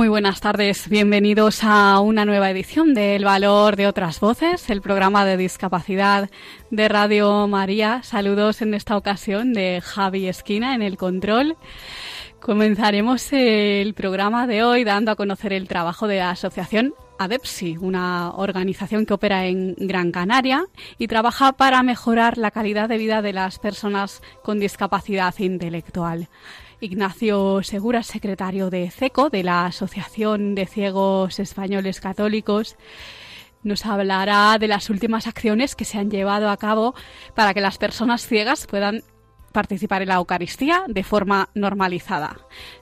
Muy buenas tardes, bienvenidos a una nueva edición de El Valor de otras Voces, el programa de discapacidad de Radio María. Saludos en esta ocasión de Javi Esquina en el control. Comenzaremos el programa de hoy dando a conocer el trabajo de la Asociación ADEPSI, una organización que opera en Gran Canaria y trabaja para mejorar la calidad de vida de las personas con discapacidad intelectual. Ignacio Segura, secretario de CECO, de la Asociación de Ciegos Españoles Católicos, nos hablará de las últimas acciones que se han llevado a cabo para que las personas ciegas puedan participar en la Eucaristía de forma normalizada.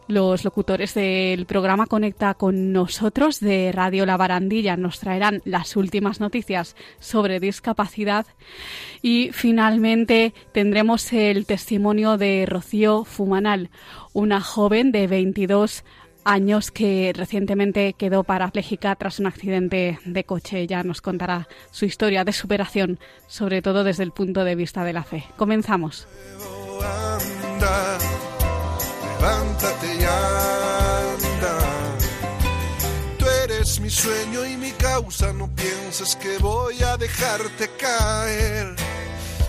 Los locutores del programa Conecta con nosotros de Radio La Barandilla nos traerán las últimas noticias sobre discapacidad y finalmente tendremos el testimonio de Rocío Fumanal, una joven de 22 años que recientemente quedó parapléjica tras un accidente de coche. Ya nos contará su historia de superación, sobre todo desde el punto de vista de la fe. Comenzamos anda, levántate y anda. Tú eres mi sueño y mi causa, no pienses que voy a dejarte caer.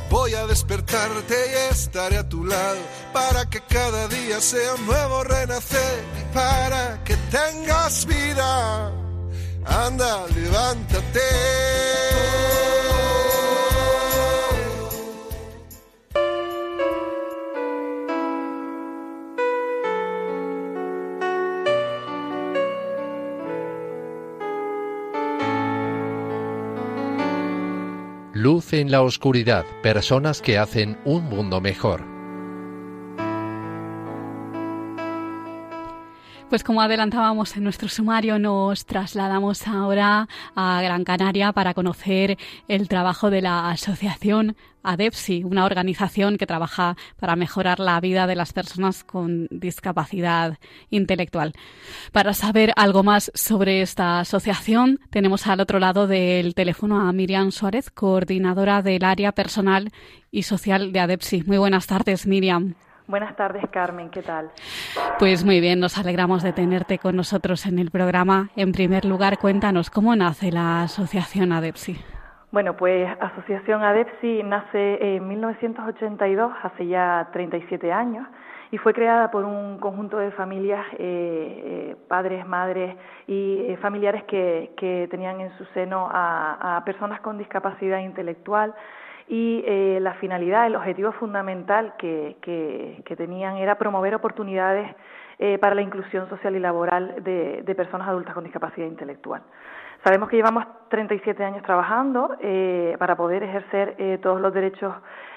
Voy a despertarte y estaré a tu lado para que cada día sea un nuevo renacer y para que tengas vida. Anda, levántate. Luz en la oscuridad, personas que hacen un mundo mejor. Pues como adelantábamos en nuestro sumario, nos trasladamos ahora a Gran Canaria para conocer el trabajo de la asociación ADEPSI, una organización que trabaja para mejorar la vida de las personas con discapacidad intelectual. Para saber algo más sobre esta asociación, tenemos al otro lado del teléfono a Miriam Suárez, coordinadora del área personal y social de ADEPSI. Muy buenas tardes, Miriam. Buenas tardes, Carmen, ¿qué tal? Pues muy bien, nos alegramos de tenerte con nosotros en el programa. En primer lugar, cuéntanos cómo nace la Asociación ADEPSI. Bueno, pues Asociación ADEPSI nace en 1982, hace ya 37 años, y fue creada por un conjunto de familias, eh, eh, padres, madres y eh, familiares que, que, tenían en su seno a, a personas con discapacidad intelectual y eh, la finalidad, el objetivo fundamental que, tenían era promover oportunidades eh, para la inclusión social y laboral de, de, personas adultas con discapacidad intelectual. Sabemos que llevamos 37 años trabajando eh, para poder ejercer eh, todos los derechos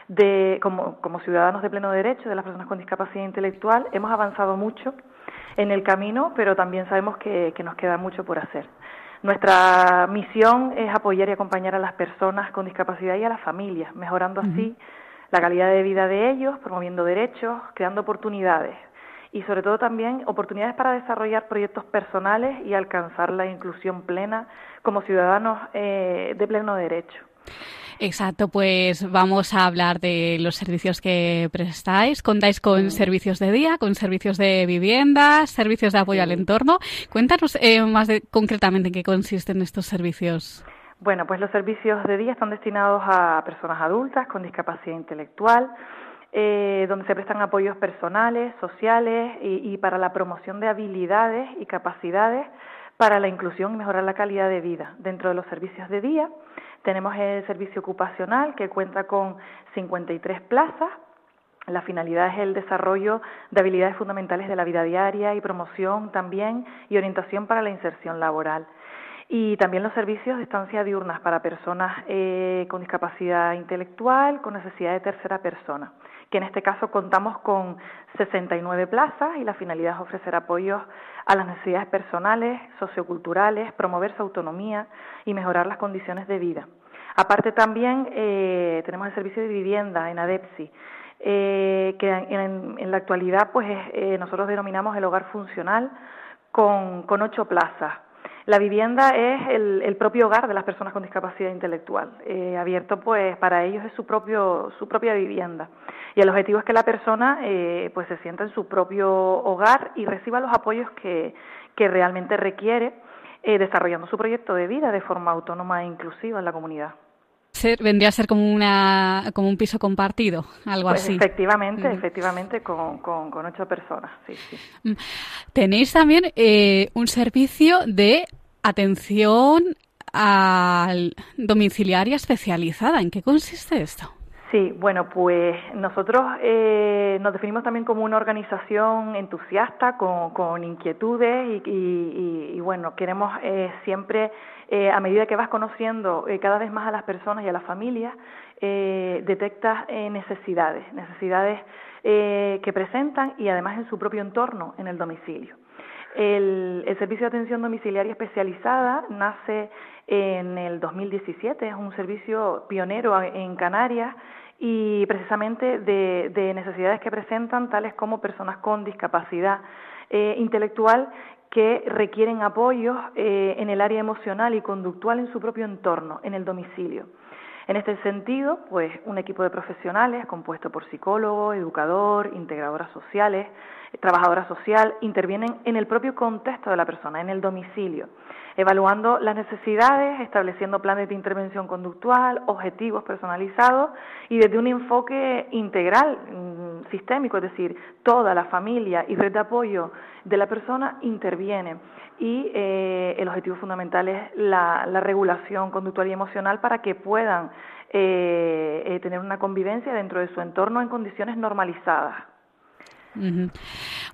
de, como, ciudadanos de pleno derecho de las personas con discapacidad intelectual. Hemos avanzado mucho en el camino, pero también sabemos que nos queda mucho por hacer. Nuestra misión es apoyar y acompañar a las personas con discapacidad y a las familias, mejorando así la calidad de vida de ellos, promoviendo derechos, creando oportunidades y sobre todo también oportunidades para desarrollar proyectos personales y alcanzar la inclusión plena como ciudadanos eh, de pleno derecho. Exacto, pues vamos a hablar de los servicios que prestáis. Contáis con servicios de día, con servicios de vivienda, servicios de apoyo al entorno. Cuéntanos eh, más concretamente en qué consisten estos servicios. Bueno, pues los servicios de día están destinados a personas adultas con discapacidad intelectual, eh, donde se prestan apoyos personales, sociales y, y para la promoción de habilidades y capacidades para la inclusión y mejorar la calidad de vida. Dentro de los servicios de día tenemos el servicio ocupacional que cuenta con 53 plazas. La finalidad es el desarrollo de habilidades fundamentales de la vida diaria y promoción también y orientación para la inserción laboral. y también los servicios de estancia diurnas para personas eh, con discapacidad intelectual, con necesidad de tercera persona, que en este caso contamos con 69 plazas y la finalidad es ofrecer apoyos a las necesidades personales, socioculturales, promover su autonomía y mejorar las condiciones de vida. Aparte también eh, tenemos el servicio de vivienda en ADEPSI, eh, que en, la actualidad pues eh, nosotros denominamos el hogar funcional con, con ocho plazas. La vivienda es el, propio hogar de las personas con discapacidad intelectual, eh, abierto pues para ellos es su propio su propia vivienda y el objetivo es que la persona eh, pues se sienta en su propio hogar y reciba los apoyos que, que realmente requiere eh, desarrollando su proyecto de vida de forma autónoma e inclusiva en la comunidad. Vendría a ser como una como un piso compartido, algo pues así. Efectivamente, efectivamente, con, con, con, ocho personas. Sí, sí. Mm. Tenéis también eh, un servicio de atención al domiciliaria especializada. ¿En qué consiste esto? Sí, bueno, pues nosotros eh, nos definimos también como una organización entusiasta, con, inquietudes y, bueno, queremos eh, siempre, eh, a medida que vas conociendo cada vez más a las personas y a las familias, detectas necesidades, necesidades que presentan y además en su propio entorno, en el domicilio. El, Servicio de Atención Domiciliaria Especializada nace en el 2017, es un servicio pionero en Canarias y precisamente de, necesidades que presentan tales como personas con discapacidad eh, intelectual que requieren apoyos eh, en el área emocional y conductual en su propio entorno, en el domicilio. En este sentido, pues un equipo de profesionales compuesto por psicólogo, educador, integradoras sociales, trabajadora social, intervienen en el propio contexto de la persona, en el domicilio evaluando las necesidades, estableciendo planes de intervención conductual, objetivos personalizados y desde un enfoque integral, mm, sistémico, es decir, toda la familia y red de apoyo de la persona interviene. Y eh, el objetivo fundamental es la, regulación conductual y emocional para que puedan eh, eh, tener una convivencia dentro de su entorno en condiciones normalizadas.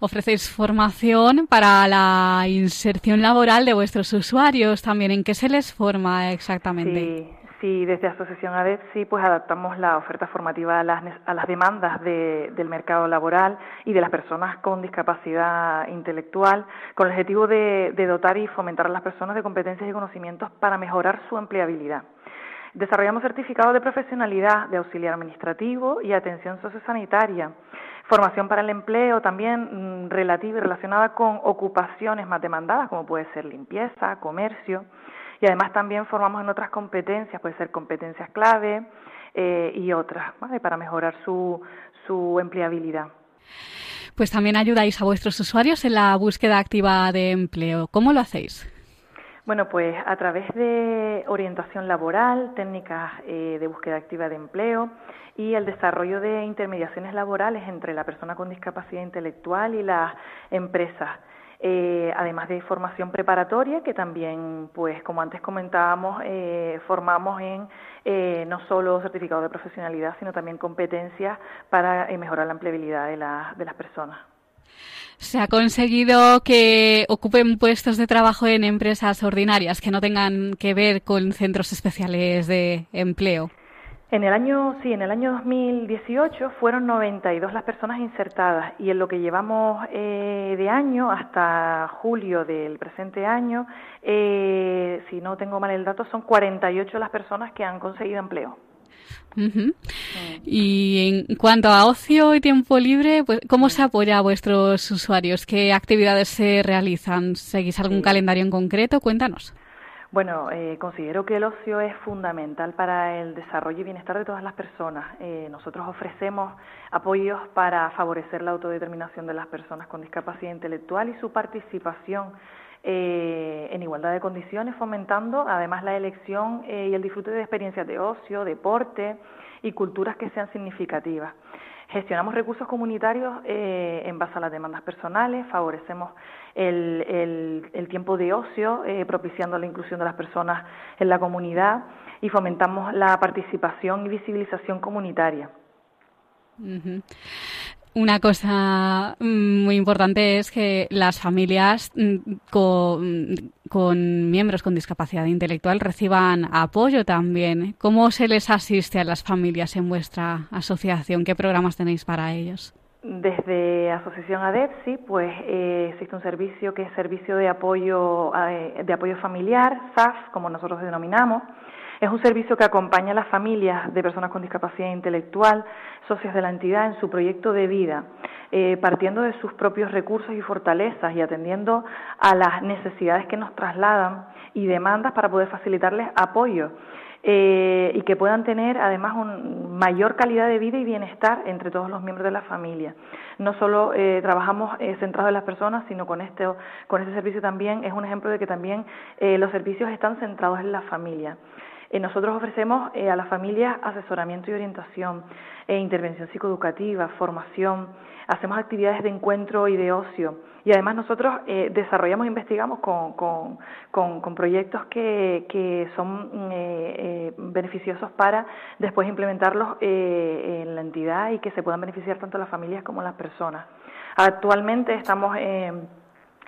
Ofrecéis formación para la inserción laboral de vuestros usuarios también. ¿En qué se les forma exactamente? Sí, sí desde Asociación ADEP sí, pues adaptamos la oferta formativa a las, demandas del mercado laboral y de las personas con discapacidad intelectual, con el objetivo de, de dotar y fomentar a las personas de competencias y conocimientos para mejorar su empleabilidad. Desarrollamos certificados de profesionalidad de auxiliar administrativo y atención sociosanitaria Formación para el empleo también mm, relativa y relacionada con ocupaciones más demandadas, como puede ser limpieza, comercio. Y además también formamos en otras competencias, puede ser competencias clave eh, y otras, para mejorar su, su empleabilidad. Pues también ayudáis a vuestros usuarios en la búsqueda activa de empleo. ¿Cómo lo hacéis? Bueno, pues a través de orientación laboral, técnicas eh, de búsqueda activa de empleo y el desarrollo de intermediaciones laborales entre la persona con discapacidad intelectual y las empresas. Eh, además de formación preparatoria, que también, pues como antes comentábamos, eh, formamos en no solo certificado de profesionalidad, sino también competencias para mejorar la empleabilidad de, de las personas se ha conseguido que ocupen puestos de trabajo en empresas ordinarias que no tengan que ver con centros especiales de empleo. En el año, sí, en el año 2018 fueron 92 las personas insertadas y en lo que llevamos eh, de año hasta julio del presente año, eh, si no tengo mal el dato, son 48 las personas que han conseguido empleo. Y en cuanto a ocio y tiempo libre, pues, ¿cómo se apoya a vuestros usuarios? ¿Qué actividades se realizan? ¿Seguís algún calendario en concreto? Cuéntanos. Bueno, eh, considero que el ocio es fundamental para el desarrollo y bienestar de todas las personas. Eh, nosotros ofrecemos apoyos para favorecer la autodeterminación de las personas con discapacidad intelectual y su participación eh, en igualdad de condiciones, fomentando además la elección eh, y el disfrute de experiencias de ocio, deporte y culturas que sean significativas. Gestionamos recursos comunitarios eh, en base a las demandas personales, favorecemos el, tiempo de ocio, propiciando la inclusión de las personas en la comunidad y fomentamos la participación y visibilización comunitaria. Una cosa mm, muy importante es que las familias mm, con, miembros con discapacidad intelectual reciban apoyo también. ¿Cómo se les asiste a las familias en vuestra asociación? ¿Qué programas tenéis para ellos? Desde Asociación ADEPSI, pues eh, existe un servicio que es Servicio de Apoyo, eh, de apoyo Familiar, SAF, como nosotros denominamos, es un servicio que acompaña a las familias de personas con discapacidad intelectual, socios de la entidad, en su proyecto de vida, eh, partiendo de sus propios recursos y fortalezas y atendiendo a las necesidades que nos trasladan y demandas para poder facilitarles apoyo. Eh, y que puedan tener además una mayor calidad de vida y bienestar entre todos los miembros de la familia. No solo eh, trabajamos centrados en las personas, sino con este, con este servicio también es un ejemplo de que también los servicios están centrados en la familia. Eh, nosotros ofrecemos eh, a las familias asesoramiento y orientación, e intervención psicoeducativa, formación, hacemos actividades de encuentro y de ocio. Y además nosotros desarrollamos e investigamos con, con, proyectos que, que son beneficiosos para después implementarlos en la entidad y que se puedan beneficiar tanto las familias como las personas. Actualmente estamos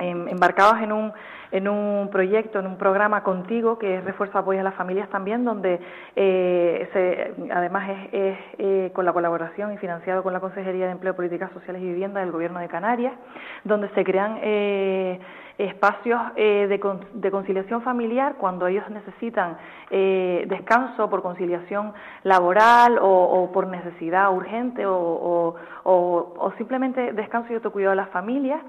embarcados en un en un proyecto, en un programa contigo que es Refuerzo Apoyo a las Familias también, donde eh, se, además es, eh, con la colaboración y financiado con la Consejería de Empleo, Políticas Sociales y Vivienda del Gobierno de Canarias, donde se crean eh, espacios de, conciliación familiar cuando ellos necesitan descanso por conciliación laboral o, por necesidad urgente o, o simplemente descanso y autocuidado de las familias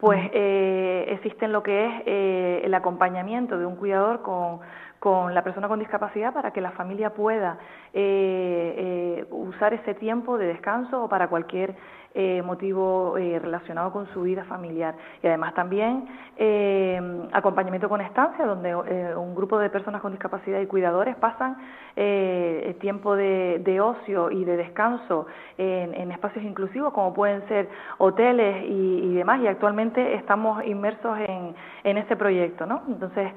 pues eh, existe lo que es eh, el acompañamiento de un cuidador con, con la persona con discapacidad para que la familia pueda eh, eh, usar ese tiempo de descanso o para cualquier eh, motivo eh, relacionado con su vida familiar. Y además también eh, acompañamiento con estancia, donde un grupo de personas con discapacidad y cuidadores pasan tiempo de, ocio y de descanso en, espacios inclusivos, como pueden ser hoteles y, demás. Y actualmente estamos inmersos en, en este proyecto. ¿no? Entonces,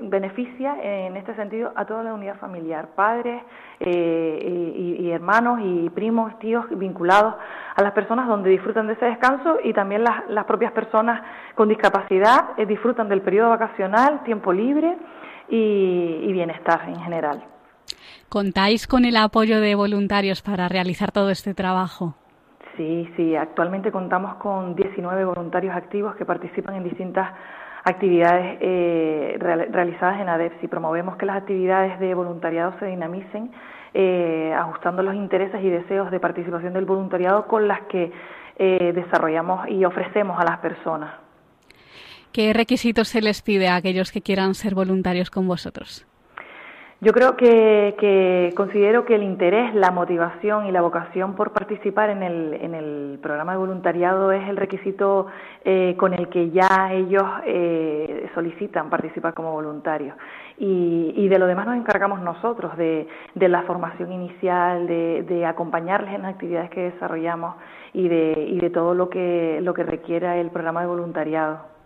beneficia en este sentido a toda la unidad familiar, padres, eh, y, hermanos y primos, tíos vinculados a las personas donde disfrutan de ese descanso y también las, propias personas con discapacidad eh, disfrutan del periodo vacacional, tiempo libre y, bienestar en general. ¿Contáis con el apoyo de voluntarios para realizar todo este trabajo? Sí, sí, actualmente contamos con 19 voluntarios activos que participan en distintas actividades eh, realizadas en ADEPS y promovemos que las actividades de voluntariado se dinamicen eh, ajustando los intereses y deseos de participación del voluntariado con las que eh, desarrollamos y ofrecemos a las personas. ¿Qué requisitos se les pide a aquellos que quieran ser voluntarios con vosotros? Yo creo que, considero que el interés, la motivación y la vocación por participar en el, en el programa de voluntariado es el requisito eh, con el que ya ellos eh, solicitan participar como voluntarios. Y, de lo demás nos encargamos nosotros, de, de la formación inicial, de, de, acompañarles en las actividades que desarrollamos y de, y de todo lo que, lo que requiera el programa de voluntariado.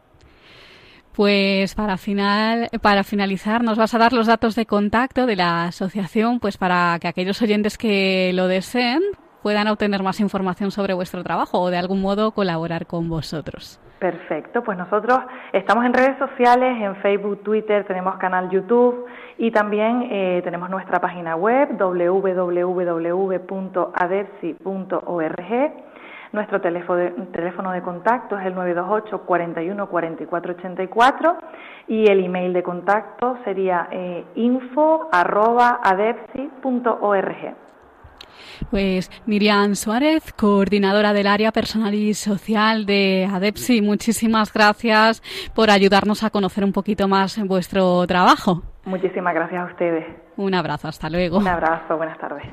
Pues para final, para finalizar, nos vas a dar los datos de contacto de la asociación, pues para que aquellos oyentes que lo deseen puedan obtener más información sobre vuestro trabajo o de algún modo colaborar con vosotros. Perfecto, pues nosotros estamos en redes sociales, en Facebook, Twitter, tenemos canal YouTube y también eh, tenemos nuestra página web www.adepsi.org nuestro teléfono de, contacto es el 928 41 44 84 y el email de contacto sería eh, info.adepsi.org. Pues Miriam Suárez, coordinadora del área personal y social de ADEPSI, muchísimas gracias por ayudarnos a conocer un poquito más vuestro trabajo. Muchísimas gracias a ustedes. Un abrazo, hasta luego. Un abrazo, buenas tardes.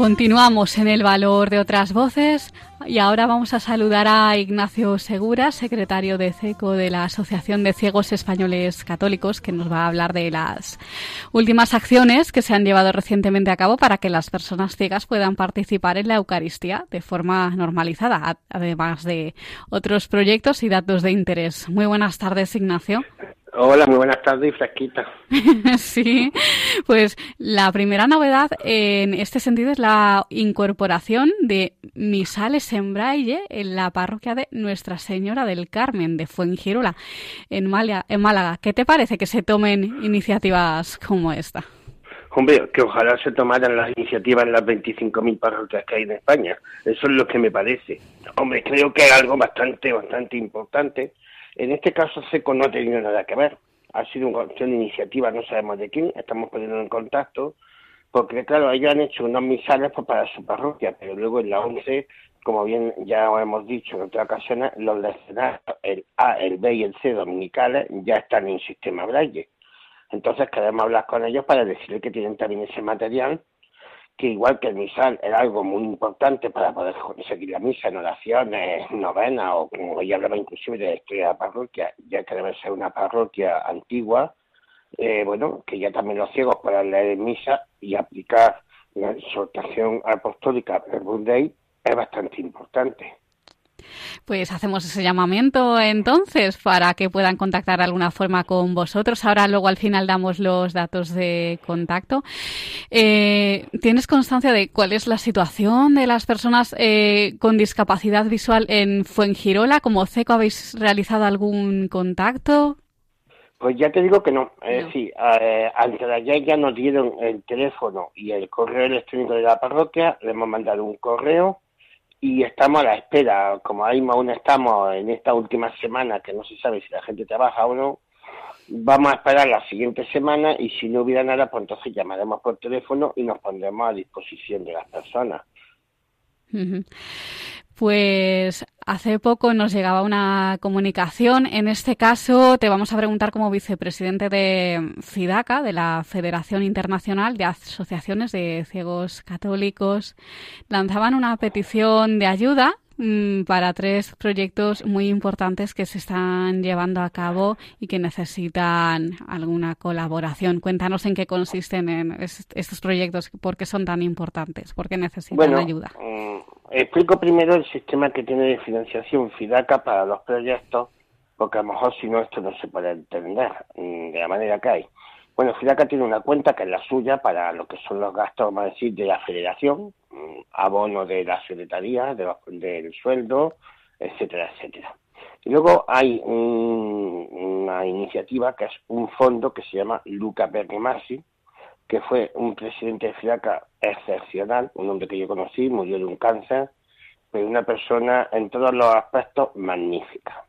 Continuamos en el valor de otras voces y ahora vamos a saludar a Ignacio Segura, secretario de CECO de la Asociación de Ciegos Españoles Católicos, que nos va a hablar de las últimas acciones que se han llevado recientemente a cabo para que las personas ciegas puedan participar en la Eucaristía de forma normalizada, además de otros proyectos y datos de interés. Muy buenas tardes, Ignacio. Hola, muy buenas tardes y fresquita. sí, pues la primera novedad en este sentido es la incorporación de misales en braille en la parroquia de Nuestra Señora del Carmen de Fuengirola, en, en Málaga. ¿Qué te parece que se tomen iniciativas como esta? Hombre, que ojalá se tomaran las iniciativas en las 25.000 parroquias que hay en España. Eso es lo que me parece. Hombre, creo que es algo bastante, bastante importante en este caso SECO no ha tenido nada que ver. Ha sido una iniciativa, no sabemos de quién, estamos poniendo en contacto, porque claro, ellos han hecho unos misales pues, para su parroquia, pero luego en la 11, como bien ya hemos dicho en otras ocasiones, los leccionarios, el A, el B y el C dominicales ya están en sistema Braille. Entonces queremos hablar con ellos para decirles que tienen también ese material que igual que el misal era algo muy importante para poder seguir la misa en oraciones, novenas o como ya hablaba inclusive de la historia de la parroquia, ya que debe ser una parroquia antigua, eh, bueno, que ya también los ciegos puedan leer misa y aplicar la exhortación apostólica Day es bastante importante. Pues hacemos ese llamamiento entonces para que puedan contactar de alguna forma con vosotros. Ahora luego al final damos los datos de contacto. Eh, ¿Tienes constancia de cuál es la situación de las personas eh, con discapacidad visual en Fuengirola? ¿Como CECO habéis realizado algún contacto? Pues ya te digo que no. Es decir, eh, antes de ayer ya nos dieron el teléfono y el correo electrónico de la parroquia, le hemos mandado un correo y estamos a la espera, como ahí aún estamos en esta última semana, que no se sabe si la gente trabaja o no, vamos a esperar la siguiente semana y si no hubiera nada, pues entonces llamaremos por teléfono y nos pondremos a disposición de las personas. Pues hace poco nos llegaba una comunicación. En este caso te vamos a preguntar como vicepresidente de FIDACA, de la Federación Internacional de Asociaciones de Ciegos Católicos. Lanzaban una petición de ayuda para tres proyectos muy importantes que se están llevando a cabo y que necesitan alguna colaboración. Cuéntanos en qué consisten en estos proyectos, por qué son tan importantes, por qué necesitan ayuda. Mm, Explico primero el sistema que tiene de financiación FIDACA para los proyectos, porque a lo mejor si no esto no se puede entender mm, de la manera que hay. Bueno, FIDACA tiene una cuenta que es la suya para lo que son los gastos, vamos decir, de la federación, mm, abono de la secretaría, de del sueldo, etcétera, etcétera. Y luego hay una iniciativa que es un fondo que se llama Luca Bergamasi, que fue un presidente de FIDACA excepcional, un hombre que yo conocí, murió de un cáncer, pero una persona en todos los aspectos magnífica.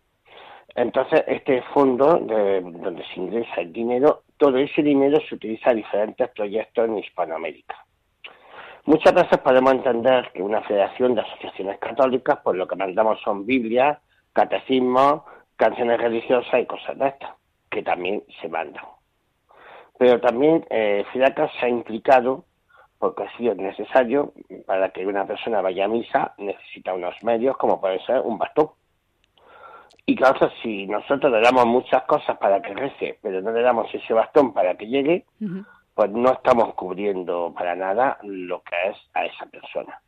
Entonces, este fondo de, donde se ingresa el dinero, todo ese dinero se utiliza en diferentes proyectos en Hispanoamérica. Muchas veces podemos entender que una federación de asociaciones católicas, pues lo que mandamos son Biblias, catecismos, canciones religiosas y cosas de estas, que también se mandan pero también eh, se ha implicado porque ha sido necesario para que una persona vaya a misa necesita unos medios como puede ser un bastón. Y claro, si nosotros le damos muchas cosas para que rece, pero no le damos ese bastón para que llegue, pues no estamos cubriendo para nada lo que es a esa persona.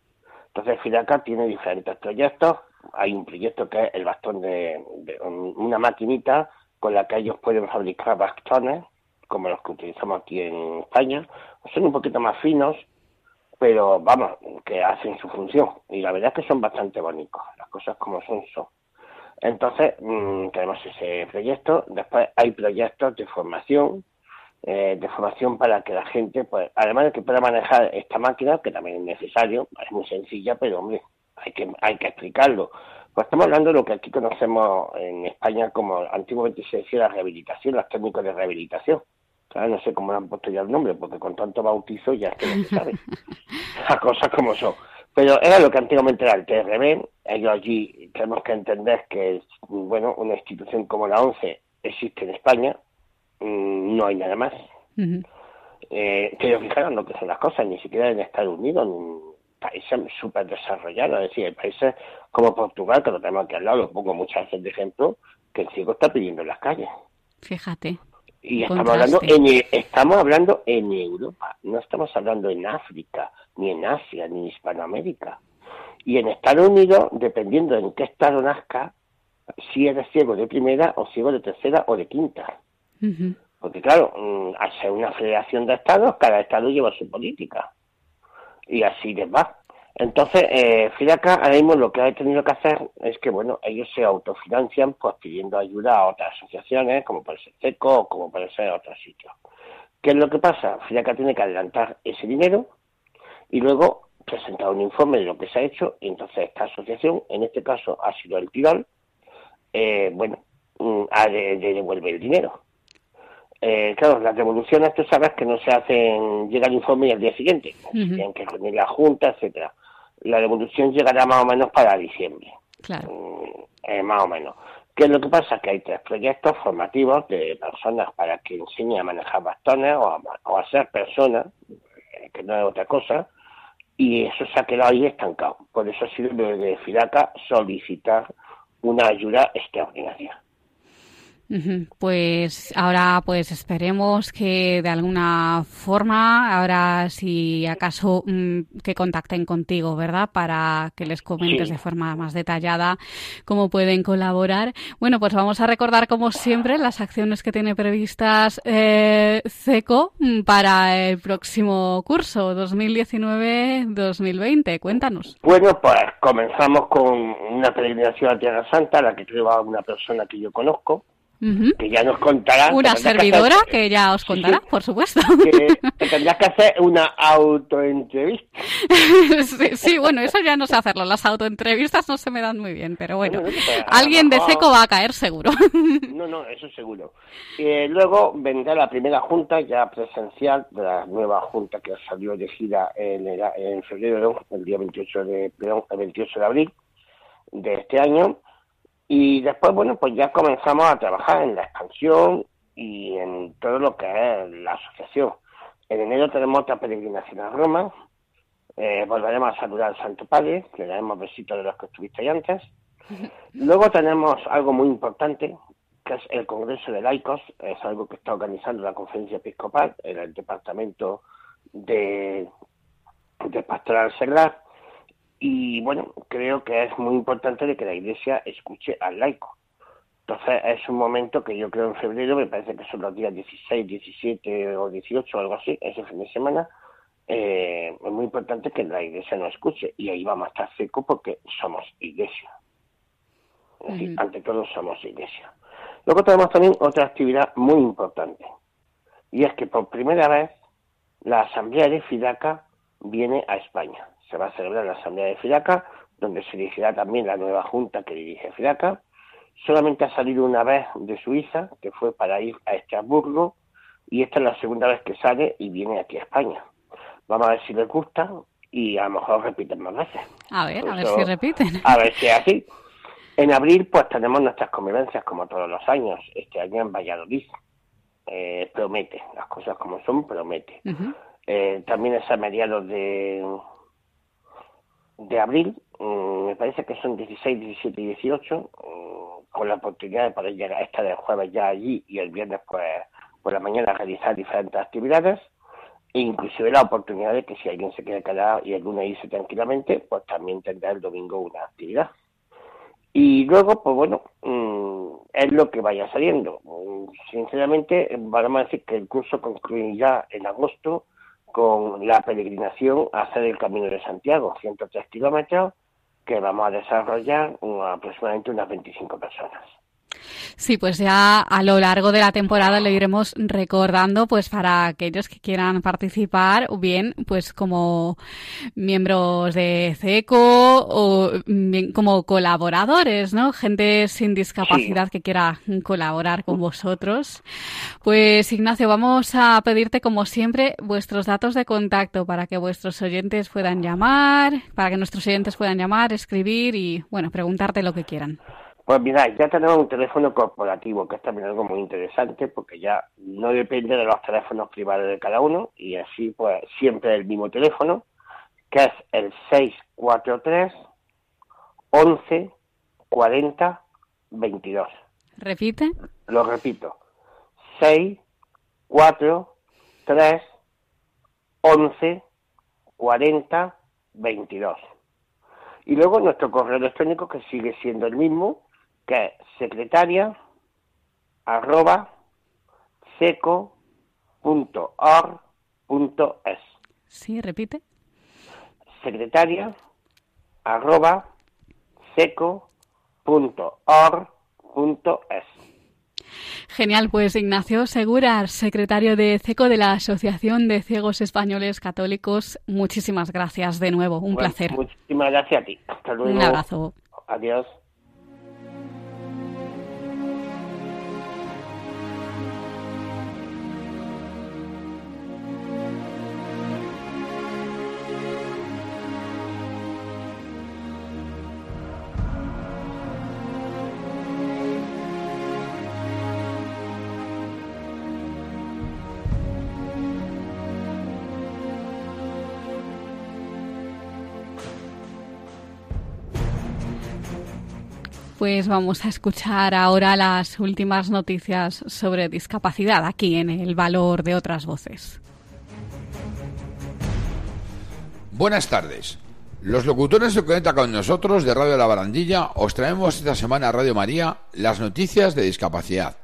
Entonces FIDACA tiene diferentes proyectos. Hay un proyecto que es el bastón de, de una maquinita con la que ellos pueden fabricar bastones como los que utilizamos aquí en España, son un poquito más finos, pero vamos, que hacen su función. Y la verdad es que son bastante bonitos, las cosas como son son. Entonces, mmm, tenemos ese proyecto. Después hay proyectos de formación, eh, de formación para que la gente, pues, además de que pueda manejar esta máquina, que también es necesario, es muy sencilla, pero hombre, hay que, hay que explicarlo. Pues estamos hablando de lo que aquí conocemos en España como antiguamente se decía la rehabilitación, los técnicos de rehabilitación no sé cómo le han puesto ya el nombre, porque con tanto bautizo ya es que no se sabe. Las cosas como son. Pero era lo que antiguamente era el TRB. Ellos allí tenemos que entender que, bueno, una institución como la ONCE existe en España. Mm, no hay nada más. eh, que ellos fijaron lo que son las cosas, ni siquiera en Estados Unidos, países súper desarrollados, es decir, hay países como Portugal, que lo tenemos aquí al lado, lo pongo muchas veces de ejemplo, que el ciego está pidiendo en las calles. Fíjate. Y estamos hablando, en, estamos hablando en Europa, no estamos hablando en África, ni en Asia, ni en Hispanoamérica. Y en Estados Unidos, dependiendo en qué estado nazca, si eres ciego de primera o ciego de tercera o de quinta. Porque claro, mm, al ser una federación de estados, cada estado lleva su política. Y así les va. Entonces, eh, FIDACA ahora mismo lo que ha tenido que hacer es que, bueno, ellos se autofinancian pues pidiendo ayuda a otras asociaciones, como puede ser CECO o como puede ser otros sitios. ¿Qué es lo que pasa? FIDACA tiene que adelantar ese dinero y luego presentar un informe de lo que se ha hecho y entonces esta asociación, en este caso ha sido el Tirol, eh, bueno, mm, ha de, devuelve el dinero. Eh, claro, las devoluciones tú sabes que no se hacen, llega el informe y al día siguiente, tienen que reunir la Junta, etcétera la devolución llegará más o menos para diciembre. Claro. Mm, eh, más o menos. ¿Qué es lo que pasa? Que hay tres proyectos formativos de personas para que enseñen a manejar bastones o a, ser personas, eh, que no es otra cosa, y eso se ha quedado ahí estancado. Por eso ha sido de FIDACA solicitar una ayuda extraordinaria. Pues ahora pues esperemos que de alguna forma, ahora si acaso mm, que contacten contigo, ¿verdad? Para que les comentes de forma más detallada cómo pueden colaborar. Bueno, pues vamos a recordar como siempre las acciones que tiene previstas eh, CECO mm, para el próximo curso 2019-2020. Cuéntanos. Bueno, pues comenzamos con una peregrinación a Tierra Santa, la que lleva una persona que yo conozco que ya nos contará. Una servidora que, ya os contará, por supuesto. Que, tendrás que hacer una autoentrevista. sí, bueno, eso ya no sé hacerlo. Las autoentrevistas no se me dan muy bien, pero bueno, alguien de seco va a caer seguro. no, no, eso seguro. Eh, luego vendrá la primera junta ya presencial de la nueva junta que salió elegida en, en febrero, el día 28 de, el 28 de abril de este año y después, bueno, pues ya comenzamos a trabajar en la expansión y en todo lo que es la asociación. En enero tenemos otra peregrinación a Roma, eh, volveremos a saludar al Santo Padre, le daremos besitos de los que estuviste antes. Luego tenemos algo muy importante, que es el Congreso de Laicos, es algo que está organizando la Conferencia Episcopal en el Departamento de, de Pastoral Seglar, y bueno, creo que es muy importante de que la Iglesia escuche al laico. Entonces es un momento que yo creo en febrero, me parece que son los días 16, 17 o 18 o algo así, ese fin de semana, eh, es muy importante que la Iglesia nos escuche y ahí vamos a estar seco porque somos Iglesia. Es decir, ante todo somos Iglesia. Luego tenemos también otra actividad muy importante y es que por primera vez la Asamblea de Fidaca viene a España se va a celebrar la Asamblea de Fidaca, donde se dirigirá también la nueva junta que dirige Fidaca. Solamente ha salido una vez de Suiza, que fue para ir a Estrasburgo, y esta es la segunda vez que sale y viene aquí a España. Vamos a ver si les gusta y a lo mejor repiten más veces. A ver, a ver si repiten. A ver si es así. En abril, pues tenemos nuestras convivencias como todos los años. Este año en Valladolid. Eh, promete, las cosas como son, promete. Eh, también es a mediados de, de abril, mm, me parece que son 16, 17 y 18, mm, con la oportunidad de poder llegar esta del jueves ya allí y el viernes pues por la mañana realizar diferentes actividades e inclusive la oportunidad de que si alguien se quiere quedar y el lunes irse tranquilamente, pues también tendrá el domingo una actividad. Y luego, pues bueno, mm, es lo que vaya saliendo. Sinceramente, vamos a decir que el curso concluirá en agosto con la peregrinación a hacer el Camino de Santiago, 103 kilómetros, que vamos a desarrollar aproximadamente unas 25 personas. Sí, pues ya a lo largo de la temporada lo iremos recordando, pues para aquellos que quieran participar, bien, pues como miembros de CECO o bien como colaboradores, ¿no? Gente sin discapacidad que quiera colaborar con vosotros. Pues Ignacio, vamos a pedirte como siempre vuestros datos de contacto para que vuestros oyentes puedan llamar, para que nuestros oyentes puedan llamar, escribir y, bueno, preguntarte lo que quieran. Pues mira, ya tenemos un teléfono corporativo, que es también algo muy interesante, porque ya no depende de los teléfonos privados de cada uno, y así pues siempre el mismo teléfono, que es el 643 11 40 22. ¿Repite? Lo repito. 6 4 3 11 40 22. Y luego nuestro correo electrónico que sigue siendo el mismo, que es secretaria arroba seco.org.es. Sí, repite. Secretaria arroba seco.org.es. Genial, pues Ignacio Segurar, secretario de CECO de la Asociación de Ciegos Españoles Católicos, muchísimas gracias de nuevo, un placer. Muchísimas gracias a ti. Hasta luego. Un abrazo. Adiós. Pues vamos a escuchar ahora las últimas noticias sobre discapacidad aquí en el valor de otras voces. Buenas tardes. Los locutores se conectan con nosotros de Radio La Barandilla os traemos esta semana a Radio María las noticias de discapacidad.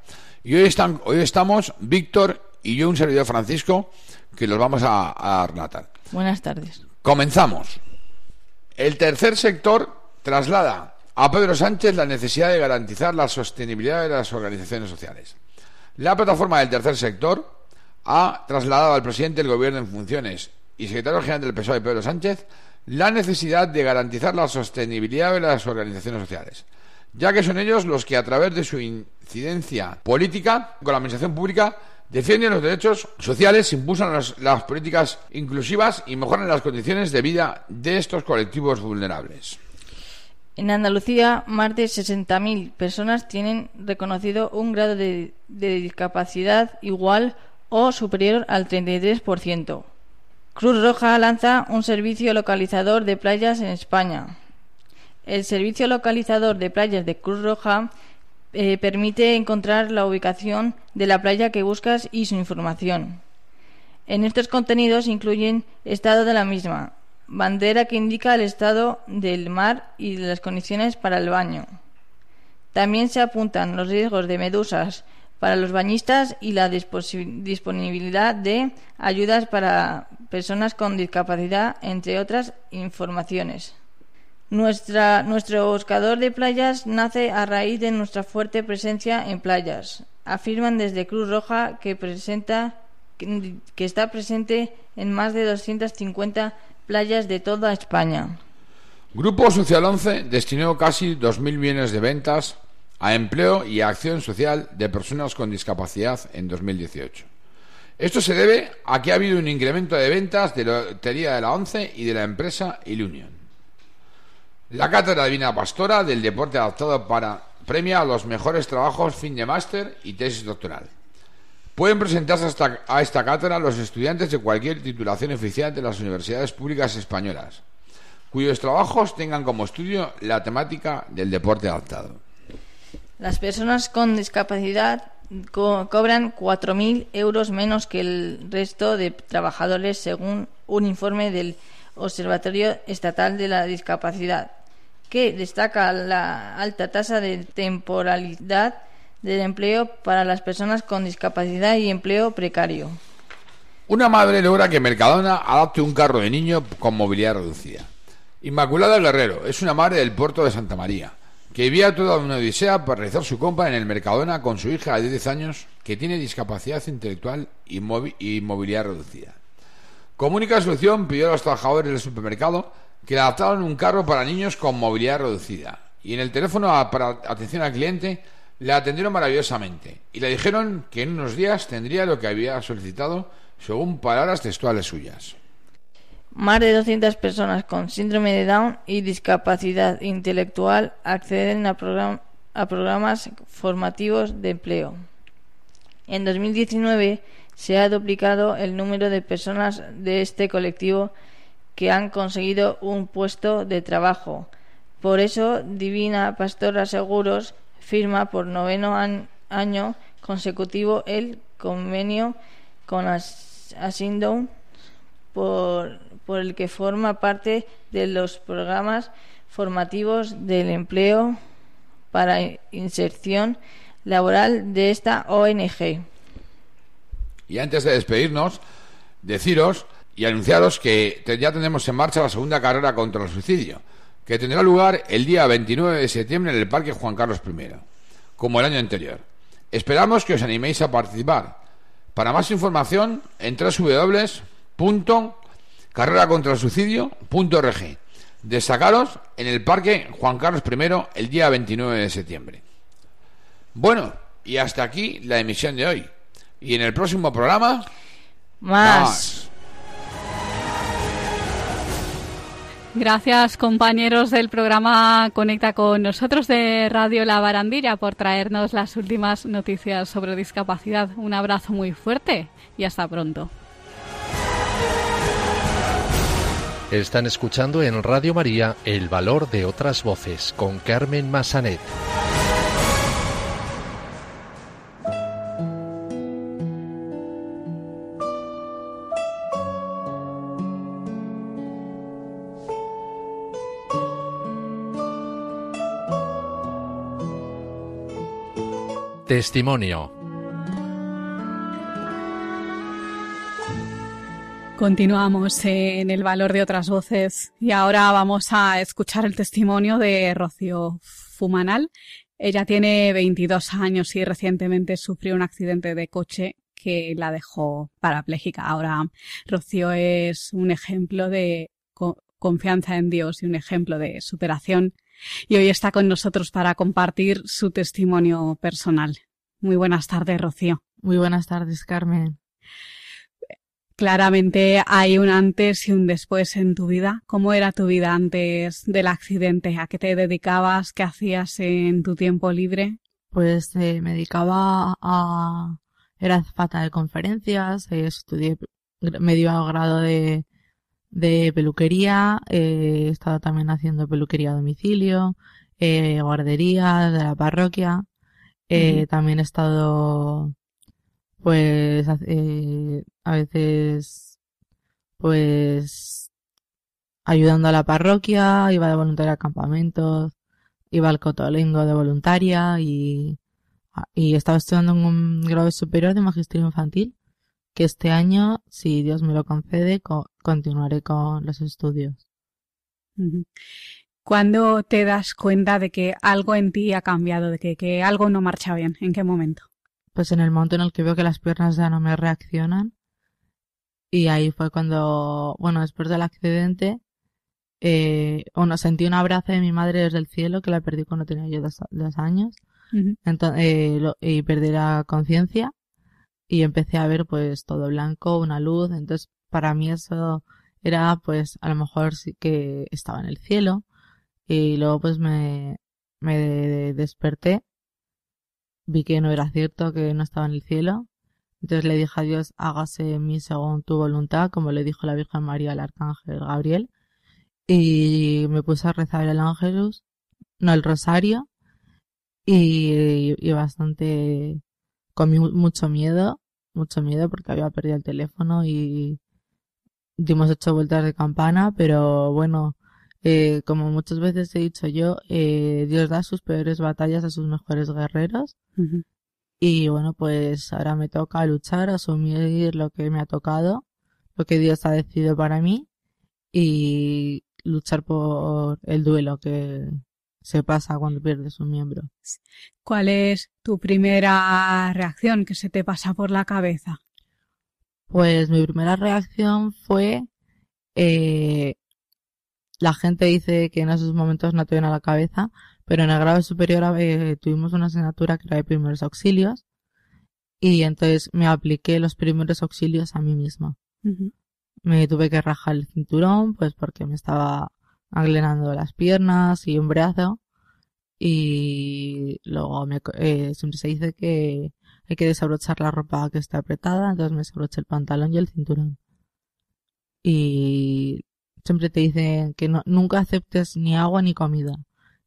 Y hoy, están, hoy estamos Víctor y yo, un servidor Francisco, que los vamos a, a relatar. Buenas tardes. Comenzamos. El tercer sector traslada a Pedro Sánchez la necesidad de garantizar la sostenibilidad de las organizaciones sociales. La plataforma del tercer sector ha trasladado al presidente del Gobierno en funciones y secretario general del PSOE, Pedro Sánchez, la necesidad de garantizar la sostenibilidad de las organizaciones sociales, ya que son ellos los que, a través de su incidencia política con la administración pública, defienden los derechos sociales, impulsan las, las políticas inclusivas y mejoran las condiciones de vida de estos colectivos vulnerables. En Andalucía, más de 60.000 personas tienen reconocido un grado de, discapacidad igual o superior al 33%. Cruz Roja lanza un servicio localizador de playas en España. El servicio localizador de playas de Cruz Roja eh, permite encontrar la ubicación de la playa que buscas y su información. En estos contenidos incluyen estado de la misma, bandera que indica el estado del mar y las condiciones para el baño. También se apuntan los riesgos de medusas para los bañistas y la disponibilidad de ayudas para personas con discapacidad, entre otras informaciones. Nuestro buscador de playas nace a raíz de nuestra fuerte presencia en playas. Afirman desde Cruz Roja que, presenta, que, está presente en más de 250 playas de toda España. Grupo Social 11 destinó casi 2.000 millones de ventas a empleo y acción social de personas con discapacidad en 2018. Esto se debe a que ha habido un incremento de ventas de la Lotería de la ONCE y de la empresa Ilunion. La Cátedra Divina Pastora del Deporte Adaptado para premia a los mejores trabajos fin de máster y tesis doctoral. Pueden presentarse hasta a esta cátedra los estudiantes de cualquier titulación oficial de las universidades públicas españolas, cuyos trabajos tengan como estudio la temática del deporte adaptado. Las personas con discapacidad co cobran 4.000 euros menos que el resto de trabajadores, según un informe del Observatorio Estatal de la Discapacidad, que destaca la alta tasa de temporalidad del empleo para las personas con discapacidad y empleo precario. Una madre logra que Mercadona adapte un carro de niño con movilidad reducida. Inmaculada Guerrero es una madre del puerto de Santa María, que vivía toda una odisea para realizar su compra en el Mercadona con su hija de 10 años que tiene discapacidad intelectual y, y movilidad reducida. Comunica Solución pidió a los trabajadores del supermercado que le adaptaran un carro para niños con movilidad reducida y en el teléfono para atención al cliente le atendieron maravillosamente y le dijeron que en unos días tendría lo que había solicitado según palabras textuales suyas. Más de 200 personas con síndrome de Down y discapacidad intelectual acceden a, a programas formativos de empleo. En 2019 se ha duplicado el número de personas de este colectivo que han conseguido un puesto de trabajo. Por eso, Divina Pastora Seguros firma por noveno año consecutivo el convenio con Asindon por, por el que forma parte de los programas formativos del empleo para inserción laboral de esta ONG. Y antes de despedirnos, deciros y anunciaros que ya tenemos en marcha la segunda carrera contra el suicidio, que tendrá lugar el día 29 de septiembre en el Parque Juan Carlos I, como el año anterior. Esperamos que os animéis a participar. Para más información, en www.carreracontralsuicidio.org. Destacaros en el Parque Juan Carlos I el día 29 de septiembre. Bueno, y hasta aquí la emisión de hoy. Y en el próximo programa... Más. Gracias compañeros del programa Conecta con nosotros de Radio La Barandilla por traernos las últimas noticias sobre discapacidad. Un abrazo muy fuerte y hasta pronto. Están escuchando en Radio María El Valor de otras Voces con Carmen Massanet. Testimonio. Continuamos en el valor de otras voces y ahora vamos a escuchar el testimonio de Rocío Fumanal. Ella tiene 22 años y recientemente sufrió un accidente de coche que la dejó parapléjica. Ahora Rocío es un ejemplo de confianza en Dios y un ejemplo de superación y hoy está con nosotros para compartir su testimonio personal. Muy buenas tardes, Rocío. Muy buenas tardes, Carmen. Claramente hay un antes y un después en tu vida. ¿Cómo era tu vida antes del accidente? ¿A qué te dedicabas? ¿Qué hacías en tu tiempo libre? Pues eh, me dedicaba a... Era falta de conferencias, eh, estudié medio grado de, de peluquería, eh, he estado también haciendo peluquería a domicilio, eh, guardería de la parroquia, eh, también he estado, pues, eh, a veces, pues, ayudando a la parroquia, iba de voluntaria a campamentos, iba al Cotolengo de voluntaria y, y estaba estudiando en un grado superior de magisterio infantil que este año, si Dios me lo concede, continuaré con los estudios. ¿Cuándo te das cuenta de que algo en ti ha cambiado, de que, algo no marcha bien? ¿En qué momento? Pues en el momento en el que veo que las piernas ya no me reaccionan. Y ahí fue cuando, bueno, después del accidente, eh, bueno, sentí un abrazo de mi madre desde el cielo, que la perdí cuando tenía yo dos, años. Entonces, eh, y perdí la conciencia y empecé a ver pues todo blanco, una luz, entonces para mí eso era pues a lo mejor sí que estaba en el cielo. Y luego pues me, me desperté, vi que no era cierto, que no estaba en el cielo, entonces le dije a Dios, hágase en mí según tu voluntad, como le dijo la Virgen María al Arcángel Gabriel, y me puse a rezar el Ángelus, no el Rosario, y, y bastante con mucho miedo, mucho miedo porque había perdido el teléfono y dimos ocho vueltas de campana, pero bueno, eh, como muchas veces he dicho yo, eh, Dios da sus peores batallas a sus mejores guerreros. Y bueno, pues ahora me toca luchar, asumir lo que me ha tocado, lo que Dios ha decidido para mí y luchar por el duelo que, se pasa cuando pierdes un miembro. ¿Cuál es tu primera reacción que se te pasa por la cabeza? Pues mi primera reacción fue eh, la gente dice que en esos momentos no te viene a la cabeza, pero en el grado superior eh, tuvimos una asignatura que era de primeros auxilios y entonces me apliqué los primeros auxilios a mí misma. Me tuve que rajar el cinturón, pues porque me estaba aglenando las piernas y un brazo. Y luego me, eh, siempre se dice que hay que desabrochar la ropa que está apretada, entonces me desabroché el pantalón y el cinturón. Y siempre te dicen que no, nunca aceptes ni agua ni comida.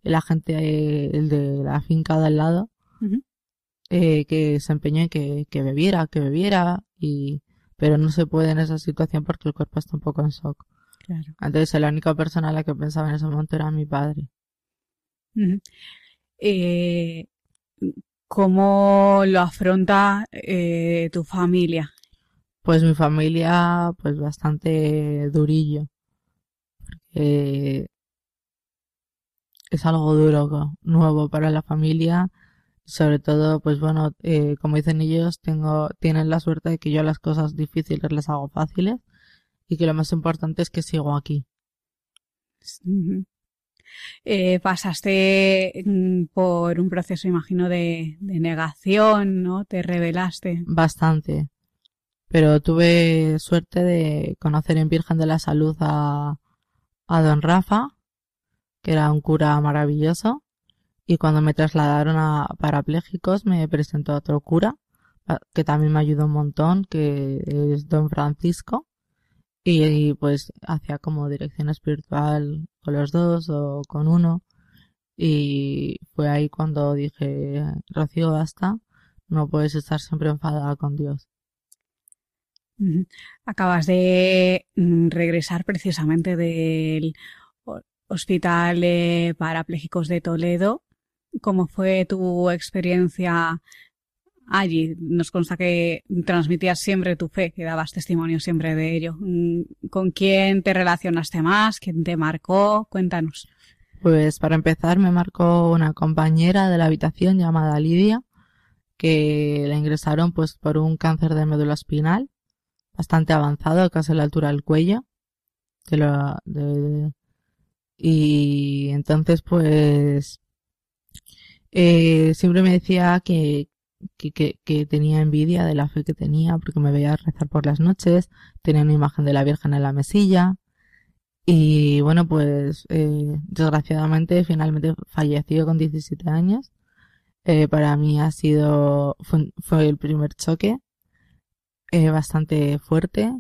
Y la gente, eh, el de la finca de al lado, eh, que se empeñó en que, que bebiera, que bebiera, y, pero no se puede en esa situación porque el cuerpo está un poco en shock. Claro. Entonces la única persona a la que pensaba en ese momento era mi padre. Eh, ¿Cómo lo afronta eh, tu familia? Pues mi familia, pues bastante durillo. Porque es algo duro, nuevo para la familia. Sobre todo, pues bueno, eh, como dicen ellos, tengo, tienen la suerte de que yo las cosas difíciles las hago fáciles y que lo más importante es que sigo aquí. Eh, pasaste mm, por un proceso, imagino, de, de negación, ¿no? Te rebelaste. Bastante. Pero tuve suerte de conocer en Virgen de la Salud a, a don Rafa, que era un cura maravilloso. Y cuando me trasladaron a parapléjicos me presentó otro cura, a- que también me ayudó un montón, que es don Francisco. Y, pues hacía como dirección espiritual con los dos o con uno. Y fue ahí cuando dije, Rocío, basta, no puedes estar siempre enfadada con Dios. Acabas de mm, regresar precisamente del ho- Hospital de Parapléjicos de Toledo. ¿Cómo fue tu experiencia allí? Nos consta que transmitías siempre tu fe, que dabas testimonio siempre de ello. Mm, ¿Con quién te relacionaste más? ¿Quién te marcó? Cuéntanos. Pues para empezar me marcó una compañera de la habitación llamada Lidia, que la ingresaron pues por un cáncer de médula espinal, bastante avanzado, casi a la altura del cuello. y entonces pues eh, siempre me decía que, que, que, tenía envidia de la fe que tenía porque me veía rezar por las noches, tenía una imagen de la Virgen en la mesilla y bueno pues eh, desgraciadamente finalmente falleció con 17 años. Eh, para mí ha sido, fue, el primer choque eh, bastante fuerte,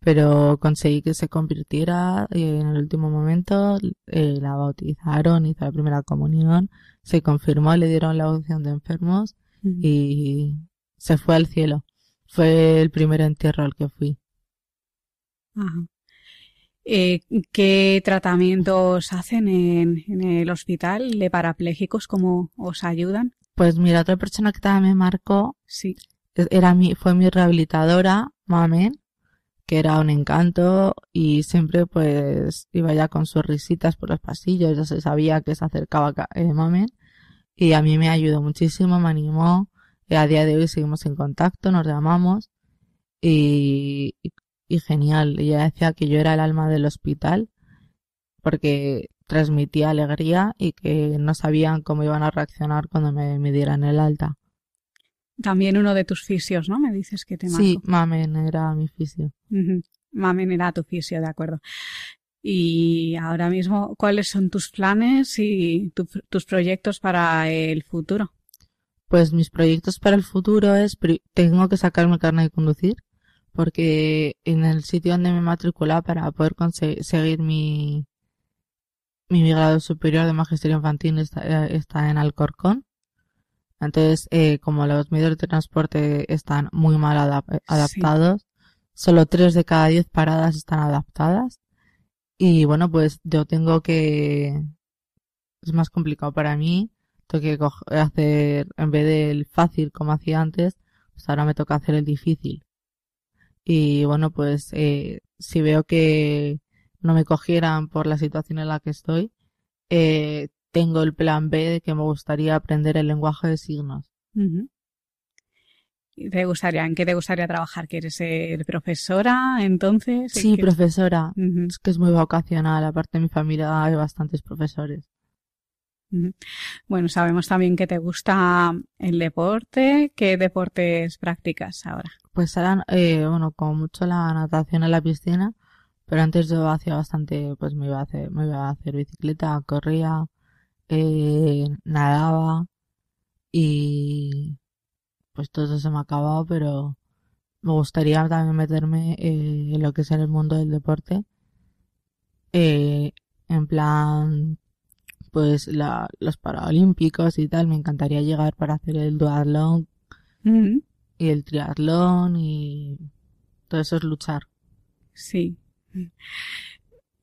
pero conseguí que se convirtiera eh, en el último momento, la bautizaron, hizo la primera comunión, se confirmó, le dieron la opción de enfermos y se fue al cielo. Fue el primer entierro al que fui. Ajá. Eh, ¿Qué tratamientos hacen en, en el hospital de parapléjicos? ¿Cómo os ayudan? Pues mira, otra persona que también me marcó Sí. era mi, fue mi rehabilitadora, Mamen, que era un encanto y siempre pues iba ya con sus risitas por los pasillos, ya se sabía que se acercaba ca- eh, Mamen y a mí me ayudó muchísimo, me animó, y a día de hoy seguimos en contacto, nos llamamos y, y, y genial, ella decía que yo era el alma del hospital porque transmitía alegría y que no sabían cómo iban a reaccionar cuando me, me dieran el alta. También uno de tus fisios, ¿no? Me dices que te marcó. Sí, Mamen era mi fisio. Mamen era tu fisio, de acuerdo. Y ahora mismo, ¿cuáles son tus planes y tu- tus proyectos para el futuro? Pues mis proyectos para el futuro es, tengo que sacarme carne de conducir, porque en el sitio donde me matriculé para poder conseguir mi, mi grado superior de magisterio infantil está, eh, está en Alcorcón. Entonces, eh, como los medios de transporte están muy mal adap- adaptados, solo tres de cada diez paradas están adaptadas. Y bueno, pues yo tengo que, es más complicado para mí, tengo que hacer, en vez del fácil como hacía antes, pues ahora me toca hacer el difícil. Y bueno, pues eh, si veo que no me cogieran por la situación en la que estoy, eh, tengo el plan B de que me gustaría aprender el lenguaje de signos. Ujú. ¿Y ¿Te gustaría, ¿En qué te gustaría trabajar? ¿Quieres ser profesora entonces? Sí, ¿Qué- profesora. Es que es muy vocacional. Aparte de mi familia hay bastantes profesores. Bueno, sabemos también que te gusta el deporte. ¿Qué deportes practicas ahora? Pues ahora, eh, bueno, como mucho la natación en la piscina, pero antes yo hacía bastante, pues me iba a hacer, me iba a hacer bicicleta, corría, eh, nadaba y pues todo eso se me ha acabado, pero me gustaría también meterme eh, en lo que es en el mundo del deporte eh, en plan, pues la, los Paralímpicos y tal, me encantaría llegar para hacer el duatlón y el triatlón y todo eso es luchar. Sí.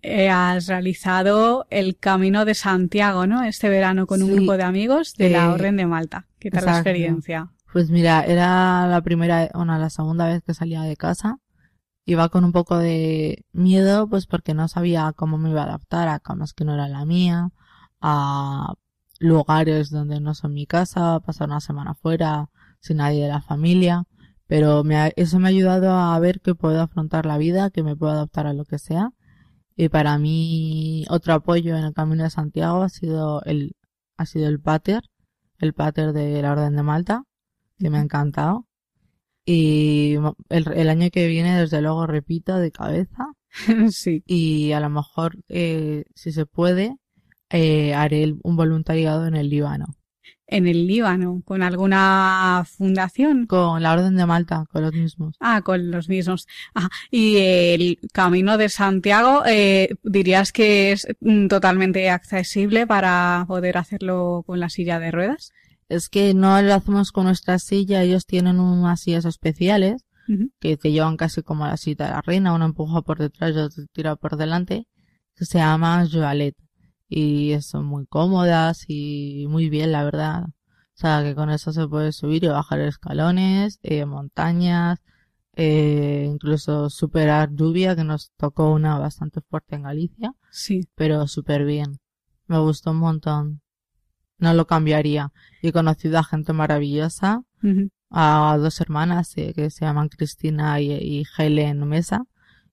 Eh, has realizado el Camino de Santiago, ¿no? Este verano con un grupo de amigos de la Orden de Malta. ¿Qué tal la experiencia? Pues mira, era la primera, bueno, la segunda vez que salía de casa. Iba con un poco de miedo, pues porque no sabía cómo me iba a adaptar a camas que no era la mía, a lugares donde no son mi casa, pasar una semana fuera sin nadie de la familia. Pero me eso me ha ayudado a ver que puedo afrontar la vida, que me puedo adaptar a lo que sea y para mí, otro apoyo en el Camino de Santiago ha sido el, ha sido el pater, el pater de la Orden de Malta, que me ha encantado. Y el, año que viene, desde luego, repito de cabeza. sí. Y a lo mejor, eh, si se puede, eh, haré un voluntariado en el Líbano en el Líbano, con alguna fundación. Con la Orden de Malta, con los mismos. Ah, con los mismos. Ah, y el Camino de Santiago, eh, ¿dirías que es mm, totalmente accesible para poder hacerlo con la silla de ruedas? Es que no lo hacemos con nuestra silla, ellos tienen unas sillas especiales que te llevan casi como la silla de la reina, uno empuja por detrás y otro tira por delante, que se llama Joalet y son muy cómodas y muy bien, la verdad. O sea, que con eso se puede subir y bajar escalones, eh, montañas, eh, incluso superar lluvia, que nos tocó una bastante fuerte en Galicia. Sí. Pero súper bien. Me gustó un montón. No lo cambiaría. Y he conocido a gente maravillosa, a dos hermanas eh, que se llaman Cristina y, y Helen Mesa,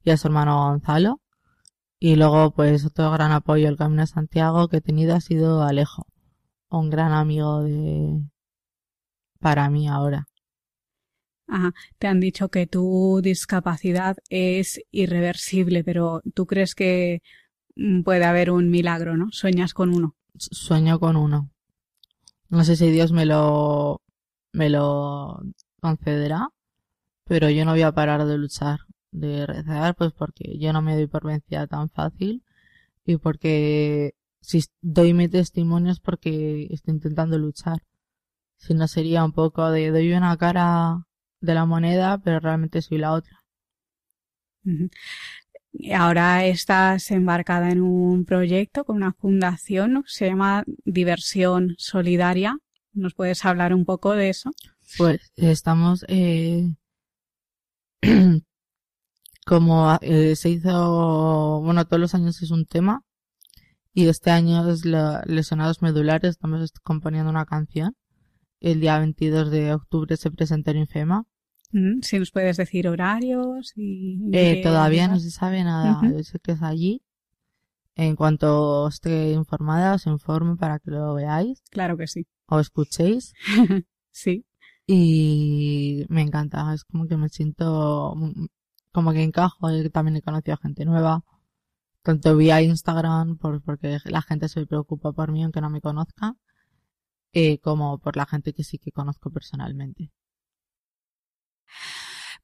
y a su hermano Gonzalo y luego, pues, otro gran apoyo al Camino de Santiago que he tenido ha sido Alejo, un gran amigo de, para mí ahora. Ajá. Te han dicho que tu discapacidad es irreversible, pero tú crees que mm, puede haber un milagro, ¿no? Sueñas con uno. Sueño con uno. No sé si Dios me lo, me lo concederá, pero yo no voy a parar de luchar de rezar, pues porque yo no me doy por vencida tan fácil y porque si doy mi testimonio es porque estoy intentando luchar. Si no sería un poco de doy una cara de la moneda, pero realmente soy la otra. Ahora estás embarcada en un proyecto con una fundación, se llama Diversión Solidaria. ¿Nos puedes hablar un poco de eso? Pues estamos eh, como eh, se hizo, bueno, todos los años es un tema y este año es la, lesionados medulares, estamos componiendo una canción. El día 22 de octubre se presenta en Infema. Mm, si nos puedes decir horarios y... Eh, todavía no se sabe nada, sé que es allí. En cuanto esté informada, os informo para que lo veáis. Claro que sí. O escuchéis. sí. Y me encanta, es como que me siento como que encajo, también he conocido a gente nueva, tanto vía Instagram, por, porque la gente se preocupa por mí aunque no me conozca, eh, como por la gente que sí que conozco personalmente.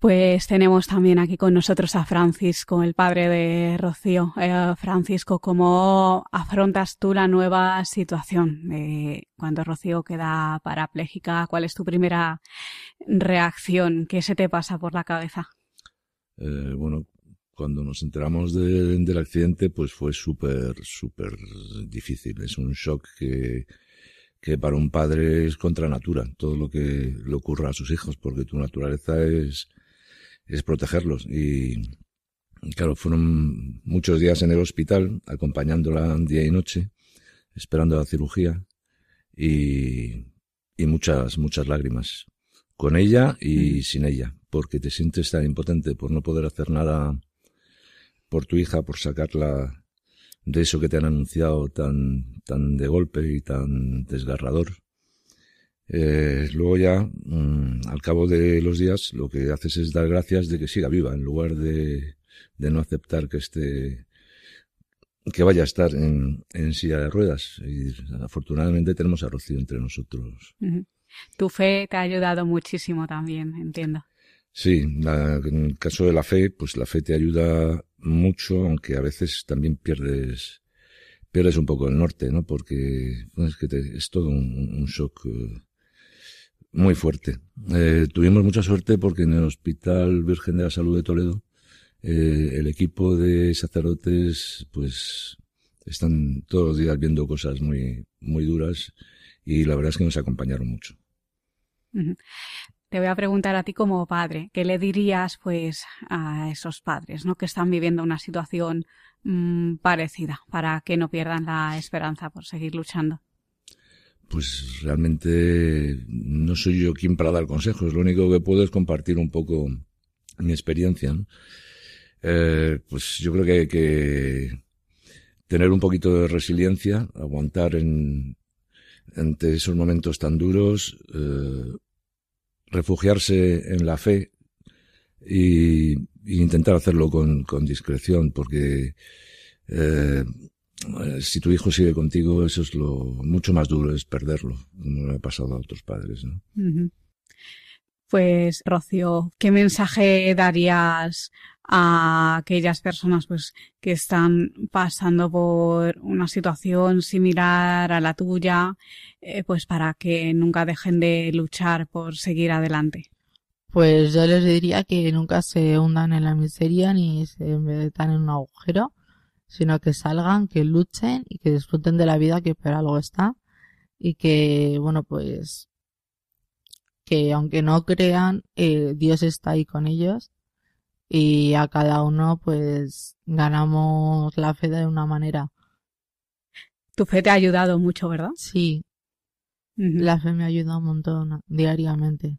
Pues tenemos también aquí con nosotros a Francisco, el padre de Rocío. Eh, Francisco, ¿cómo afrontas tú la nueva situación cuando Rocío queda parapléjica? ¿Cuál es tu primera reacción? ¿Qué se te pasa por la cabeza? Eh, bueno, cuando nos enteramos del accidente, pues fue súper, súper difícil. Es un shock que, que para un padre es contra natura, todo lo que le ocurra a sus hijos, porque tu naturaleza es, es protegerlos. Y claro, fueron muchos días en el hospital, acompañándola día y noche, esperando la cirugía, y, y muchas, muchas lágrimas con ella y mm. sin ella, porque te sientes tan impotente por no poder hacer nada por tu hija, por sacarla de eso que te han anunciado tan, tan de golpe y tan desgarrador. Eh, luego ya, mm, al cabo de los días, lo que haces es dar gracias de que siga viva, en lugar de, de no aceptar que esté, que vaya a estar en, en silla de ruedas. Y afortunadamente tenemos a Rocío entre nosotros. Tu fe te ha ayudado muchísimo también, entiendo. Sí, en el caso de la fe, pues la fe te ayuda mucho, aunque a veces también pierdes pierdes un poco el norte, ¿no? Porque es que es todo un, shock eh, muy fuerte. Eh, tuvimos mucha suerte porque en el Hospital Virgen de la Salud de Toledo eh, el equipo de sacerdotes, pues, están todos los días viendo cosas muy, muy duras y la verdad es que nos acompañaron mucho. Te voy a preguntar a ti como padre, ¿qué le dirías pues a esos padres, ¿no? que están viviendo una situación mm, parecida para que no pierdan la esperanza por seguir luchando? Pues realmente no soy yo quien para dar consejos, lo único que puedo es compartir un poco mi experiencia. Eh, pues yo creo que hay que tener un poquito de resiliencia, aguantar en, ante esos momentos tan duros, eh, refugiarse en la fe y, intentar hacerlo con, discreción, porque eh, si tu hijo sigue contigo, eso es lo mucho más duro, es perderlo, como le ha pasado a otros padres. ¿no? Pues, Rocío, ¿qué mensaje darías a aquellas personas pues que están pasando por una situación similar a la tuya, eh, pues para que nunca dejen de luchar por seguir adelante. Pues yo les diría que nunca se hundan en la miseria ni se metan en un agujero, sino que salgan, que luchen y que disfruten de la vida que por algo está y que, bueno, pues que aunque no crean, eh, Dios está ahí con ellos y a cada uno pues ganamos la fe de una manera. Tu fe te ha ayudado mucho, ¿verdad? Sí. La fe me ayuda un montón diariamente.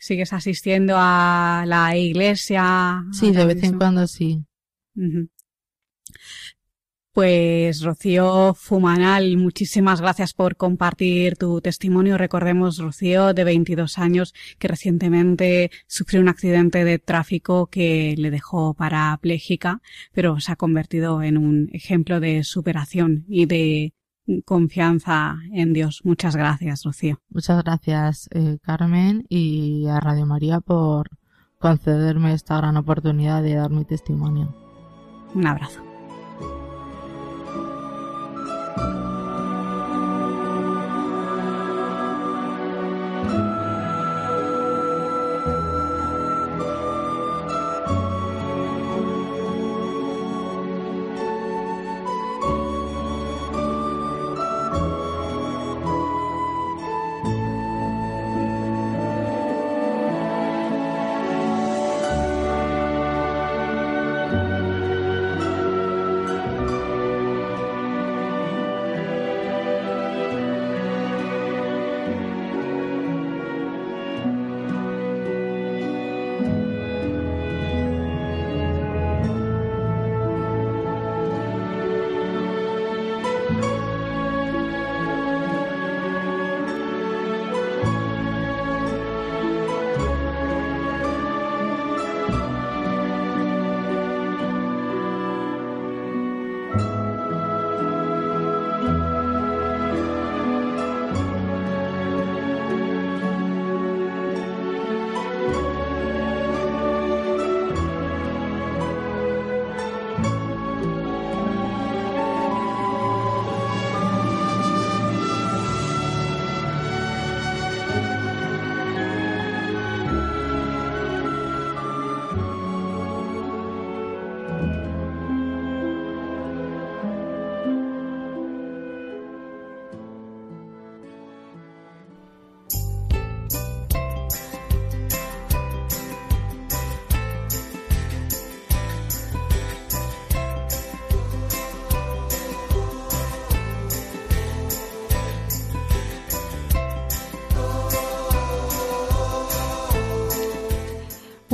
¿Sigues asistiendo a la iglesia? Sí, de vez en cuando sí. Pues Rocío Fumanal, muchísimas gracias por compartir tu testimonio. Recordemos, Rocío, de 22 años, que recientemente sufrió un accidente de tráfico que le dejó parapléjica, pero se ha convertido en un ejemplo de superación y de confianza en Dios. Muchas gracias, Rocío. Muchas gracias, eh, Carmen, y a Radio María por concederme esta gran oportunidad de dar mi testimonio. Un abrazo. thank you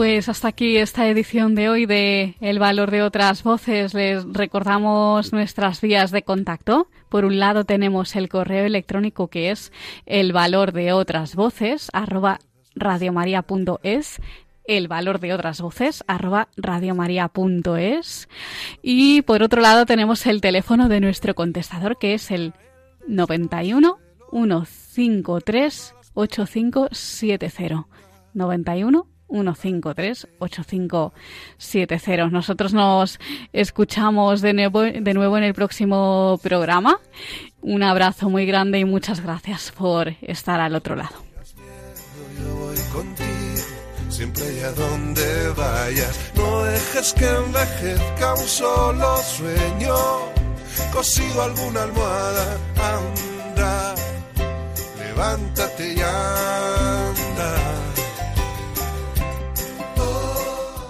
Pues hasta aquí esta edición de hoy de El valor de otras voces. Les recordamos nuestras vías de contacto. Por un lado tenemos el correo electrónico que es el valor de otras voces arroba radiomaria.es el valor de otras voces arroba radiomaria.es y por otro lado tenemos el teléfono de nuestro contestador que es el 91 153 8570 91 153-8570. Nosotros nos escuchamos de nuevo, de nuevo en el próximo programa. Un abrazo muy grande y muchas gracias por estar al otro lado. Yo voy contigo, siempre y a donde vayas. No dejes que envejezca un solo sueño, cosido alguna almohada. Anda, levántate y anda.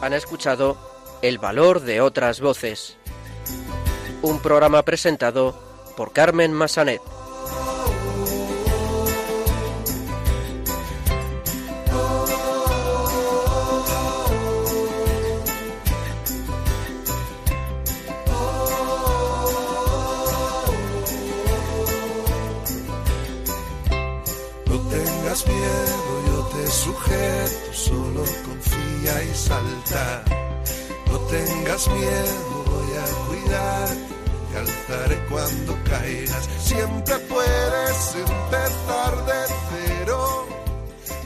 Han escuchado El valor de otras voces. Un programa presentado por Carmen Massanet. No tengas miedo, yo te sujeto, solo y salta. No tengas miedo, voy a cuidar, te alzaré cuando caigas. Siempre puedes empezar de cero,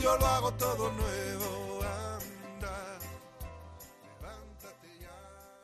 yo lo hago todo nuevo.